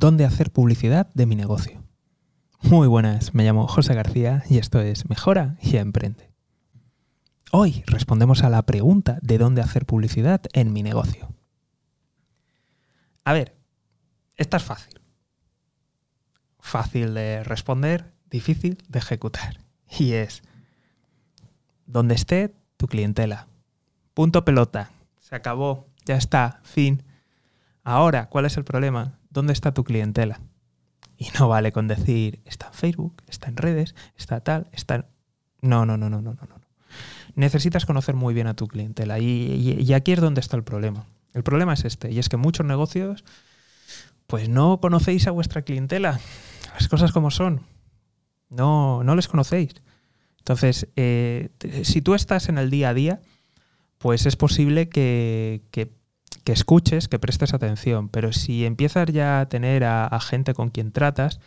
¿Dónde hacer publicidad de mi negocio? Muy buenas, me llamo José García y esto es Mejora y Emprende. Hoy respondemos a la pregunta de dónde hacer publicidad en mi negocio. A ver, esta es fácil. Fácil de responder, difícil de ejecutar. Y es donde esté tu clientela. Punto pelota. Se acabó. Ya está. Fin. Ahora, ¿cuál es el problema? ¿Dónde está tu clientela? Y no vale con decir, está en Facebook, está en redes, está tal, está. No, no, no, no, no, no, no. Necesitas conocer muy bien a tu clientela. Y, aquí es donde está el problema. El problema es este, y es que muchos negocios, pues no conocéis a vuestra clientela. Las cosas como son. No, no les conocéis. Entonces, eh, si tú estás en el día a día, pues es posible que, escuches, que prestes atención, pero si empiezas ya a tener a, gente con quien tratas,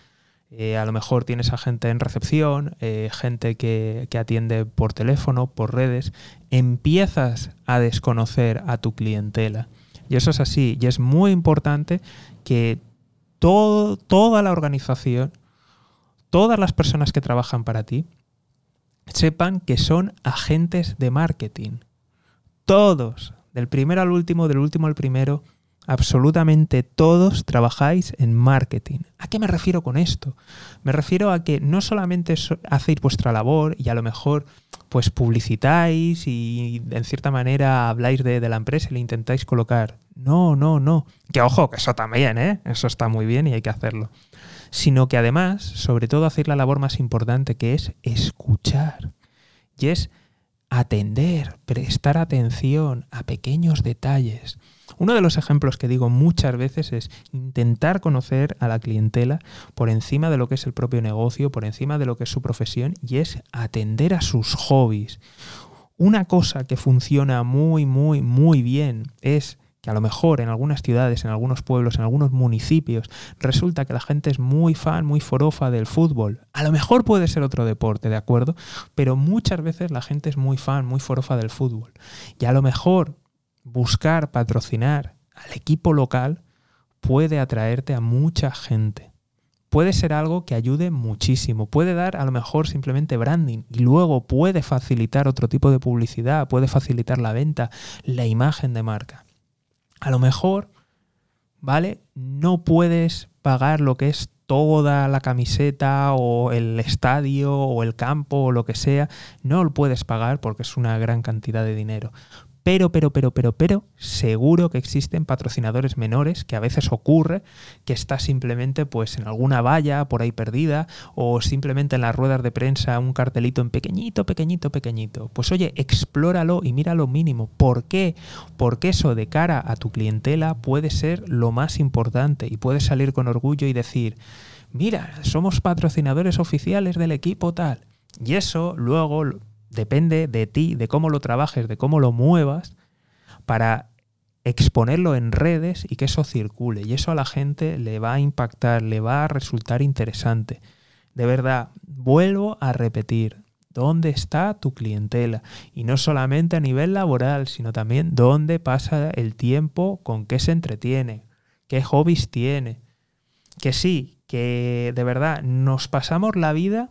eh, a lo mejor tienes a gente en recepción, eh, gente que, que, atiende por teléfono, por redes, empiezas a desconocer a tu clientela. Y eso es así, y es muy importante que toda la organización, todas las personas que trabajan para ti, sepan que son agentes de marketing. Todos, del primero al último, del último al primero, absolutamente todos trabajáis en marketing. ¿A qué me refiero con esto? Me refiero a que no solamente hacéis vuestra labor y a lo mejor pues publicitáis y en cierta manera habláis de, la empresa y le intentáis colocar. No, no, no. Que ojo, que eso también, ¿eh? Eso está muy bien y hay que hacerlo sino que además, sobre todo, hacer la labor más importante que es escuchar. Y es atender, prestar atención a pequeños detalles. Uno de los ejemplos que digo muchas veces es intentar conocer a la clientela por encima de lo que es el propio negocio, por encima de lo que es su profesión, y es atender a sus hobbies. Una cosa que funciona muy, muy, muy bien es que a lo mejor en algunas ciudades, en algunos pueblos, en algunos municipios, resulta que la gente es muy fan, muy forofa del fútbol. A lo mejor puede ser otro deporte, ¿de acuerdo? Pero muchas veces la gente es muy fan, muy forofa del fútbol. Y a lo mejor buscar patrocinar al equipo local puede atraerte a mucha gente. Puede ser algo que ayude muchísimo. Puede dar a lo mejor simplemente branding y luego puede facilitar otro tipo de publicidad, puede facilitar la venta, la imagen de marca a lo mejor, ¿vale? No puedes pagar lo que es toda la camiseta o el estadio o el campo o lo que sea, no lo puedes pagar porque es una gran cantidad de dinero. Pero, pero, pero, pero, pero, seguro que existen patrocinadores menores, que a veces ocurre que está simplemente pues en alguna valla por ahí perdida o simplemente en las ruedas de prensa un cartelito en pequeñito, pequeñito, pequeñito. Pues oye, explóralo y mira lo mínimo. ¿Por qué? Porque eso de cara a tu clientela puede ser lo más importante y puedes salir con orgullo y decir, mira, somos patrocinadores oficiales del equipo tal. Y eso luego depende de ti, de cómo lo trabajes, de cómo lo muevas, para exponerlo en redes y que eso circule. Y eso a la gente le va a impactar, le va a resultar interesante. De verdad, vuelvo a repetir, ¿dónde está tu clientela? Y no solamente a nivel laboral, sino también dónde pasa el tiempo, con qué se entretiene, qué hobbies tiene. Que sí, que de verdad nos pasamos la vida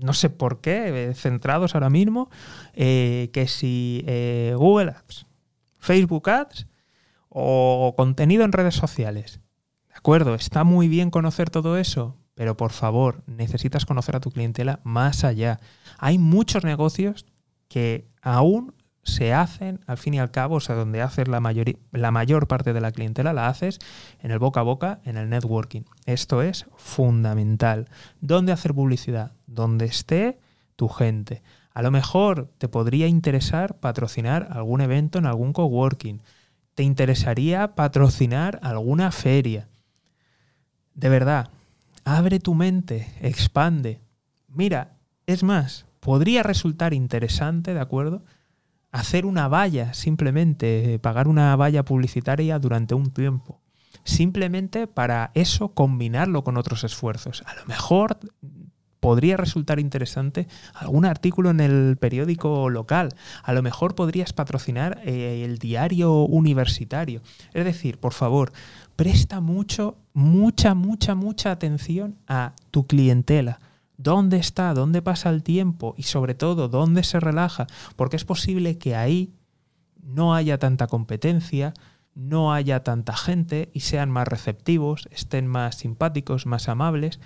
no sé por qué, eh, centrados ahora mismo, eh, que si eh, Google Ads, Facebook Ads o contenido en redes sociales. De acuerdo, está muy bien conocer todo eso, pero por favor, necesitas conocer a tu clientela más allá. Hay muchos negocios que aún se hacen, al fin y al cabo, o sea, donde haces la, la mayor parte de la clientela, la haces en el boca a boca, en el networking. Esto es fundamental. ¿Dónde hacer publicidad? Donde esté tu gente. A lo mejor te podría interesar patrocinar algún evento en algún coworking. Te interesaría patrocinar alguna feria. De verdad, abre tu mente, expande. Mira, es más, podría resultar interesante, ¿de acuerdo? Hacer una valla, simplemente pagar una valla publicitaria durante un tiempo. Simplemente para eso combinarlo con otros esfuerzos. A lo mejor podría resultar interesante algún artículo en el periódico local. A lo mejor podrías patrocinar eh, el diario universitario. Es decir, por favor, presta mucho, mucha, mucha, mucha atención a tu clientela. ¿Dónde está? ¿Dónde pasa el tiempo? Y sobre todo, ¿dónde se relaja? Porque es posible que ahí no haya tanta competencia, no haya tanta gente y sean más receptivos, estén más simpáticos, más amables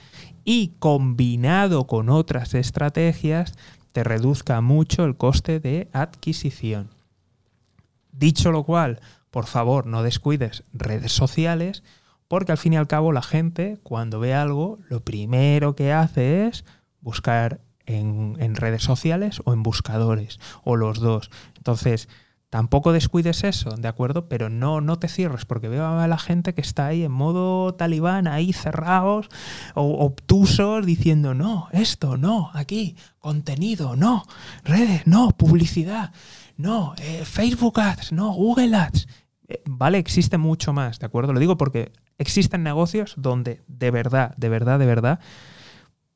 y combinado con otras estrategias te reduzca mucho el coste de adquisición. Dicho lo cual, por favor no descuides redes sociales porque al fin y al cabo la gente cuando ve algo lo primero que hace es buscar en, en redes sociales o en buscadores o los dos. Entonces, Tampoco descuides eso, ¿de acuerdo? Pero no, no te cierres, porque veo a la gente que está ahí en modo talibán, ahí cerrados o obtusos, diciendo, no, esto, no, aquí, contenido, no, redes, no, publicidad, no, eh, Facebook Ads, no, Google Ads. Eh, vale, existe mucho más, ¿de acuerdo? Lo digo porque existen negocios donde de verdad, de verdad, de verdad,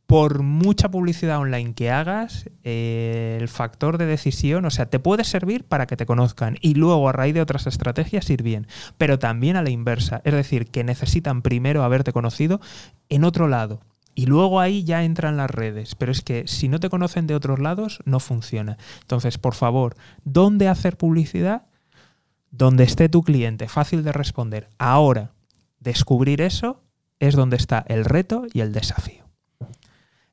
por mucha publicidad online que hagas, eh, el factor de decisión, o sea, te puede servir para que te conozcan y luego a raíz de otras estrategias ir bien, pero también a la inversa, es decir, que necesitan primero haberte conocido en otro lado. Y luego ahí ya entran las redes. Pero es que si no te conocen de otros lados, no funciona. Entonces, por favor, ¿dónde hacer publicidad? Donde esté tu cliente. Fácil de responder. Ahora, descubrir eso es donde está el reto y el desafío.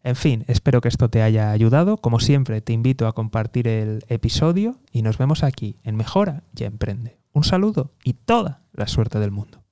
En fin, espero que esto te haya ayudado. Como siempre, te invito a compartir el episodio y nos vemos aquí en Mejora y Emprende. Un saludo y toda la suerte del mundo.